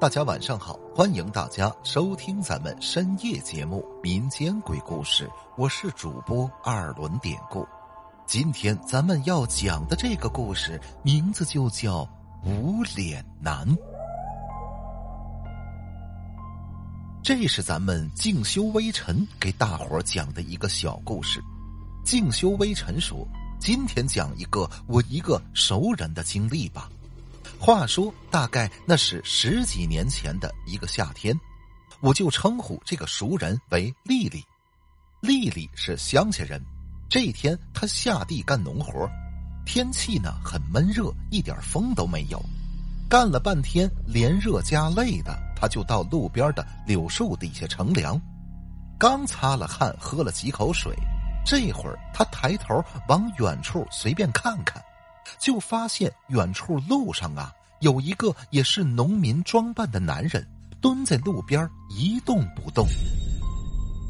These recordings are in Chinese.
大家晚上好，欢迎大家收听咱们深夜节目《民间鬼故事》，我是主播二轮典故。今天咱们要讲的这个故事名字就叫无脸男。这是咱们静修微尘给大伙儿讲的一个小故事。静修微尘说：“今天讲一个我一个熟人的经历吧。”话说，大概那是十几年前的一个夏天，我就称呼这个熟人为丽丽。丽丽是乡下人，这天她下地干农活，天气呢很闷热，一点风都没有。干了半天，连热加累的，她就到路边的柳树底下乘凉。刚擦了汗，喝了几口水，这会儿她抬头往远处随便看看。就发现远处路上啊，有一个也是农民装扮的男人蹲在路边一动不动。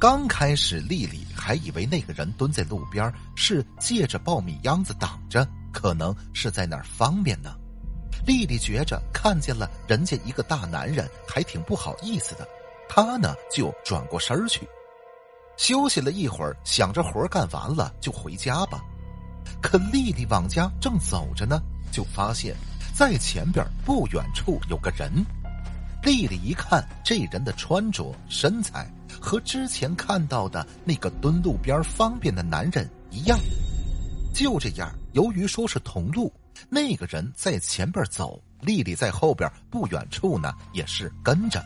刚开始，丽丽还以为那个人蹲在路边是借着苞米秧子挡着，可能是在那儿方便呢。丽丽觉着看见了人家一个大男人，还挺不好意思的。她呢就转过身去，休息了一会儿，想着活干完了就回家吧。可丽丽往家正走着呢，就发现，在前边不远处有个人。丽丽一看，这人的穿着、身材和之前看到的那个蹲路边方便的男人一样。就这样，由于说是同路，那个人在前边走，丽丽在后边不远处呢，也是跟着。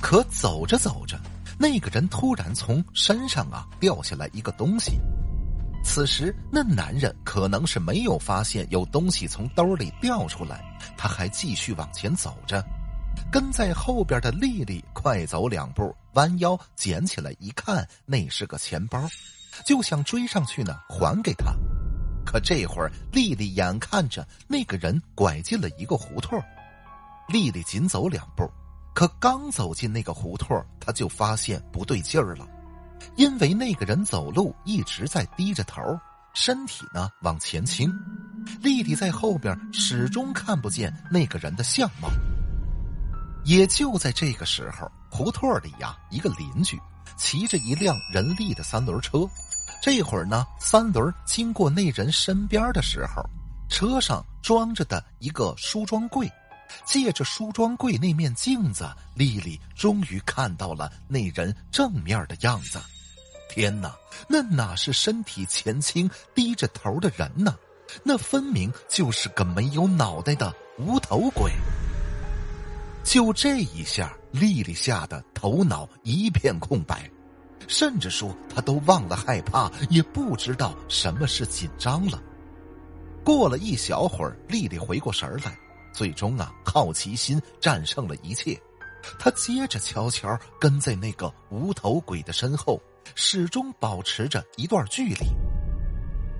可走着走着，那个人突然从身上啊掉下来一个东西。此时，那男人可能是没有发现有东西从兜里掉出来，他还继续往前走着。跟在后边的丽丽快走两步，弯腰捡起来一看，那是个钱包，就想追上去呢还给他。可这会儿，丽丽眼看着那个人拐进了一个胡同，丽丽紧走两步，可刚走进那个胡同，她就发现不对劲儿了。因为那个人走路一直在低着头，身体呢往前倾，丽丽在后边始终看不见那个人的相貌。也就在这个时候，胡同里呀，一个邻居骑着一辆人力的三轮车，这会儿呢，三轮经过那人身边的时候，车上装着的一个梳妆柜，借着梳妆柜那面镜子，丽丽终于看到了那人正面的样子。天哪，那哪是身体前倾、低着头的人呢？那分明就是个没有脑袋的无头鬼。就这一下，丽丽吓得头脑一片空白，甚至说她都忘了害怕，也不知道什么是紧张了。过了一小会儿，丽丽回过神来，最终啊，好奇心战胜了一切，他接着悄悄跟在那个无头鬼的身后。始终保持着一段距离。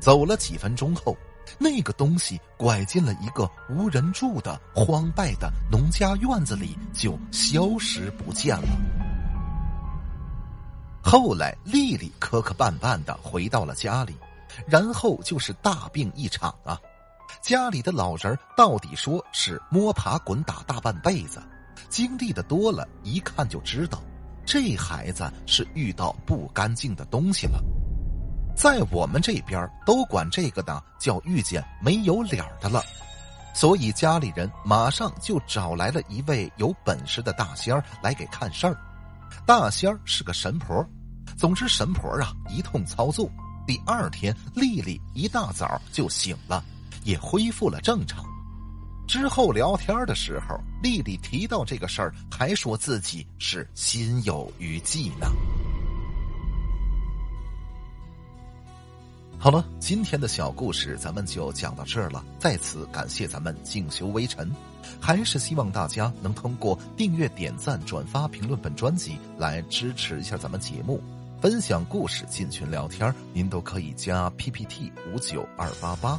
走了几分钟后，那个东西拐进了一个无人住的荒败的农家院子里，就消失不见了。后来，丽丽磕磕绊绊的回到了家里，然后就是大病一场啊！家里的老人到底说是摸爬滚打大半辈子，经历的多了，一看就知道。这孩子是遇到不干净的东西了，在我们这边都管这个呢叫遇见没有脸的了，所以家里人马上就找来了一位有本事的大仙儿来给看事儿。大仙儿是个神婆，总之神婆啊一通操作。第二天，丽丽一大早就醒了，也恢复了正常。之后聊天的时候，丽丽提到这个事儿，还说自己是心有余悸呢。好了，今天的小故事咱们就讲到这儿了。再次感谢咱们静修微尘，还是希望大家能通过订阅、点赞、转发、评论本专辑来支持一下咱们节目，分享故事、进群聊天，您都可以加 PPT 五九二八八。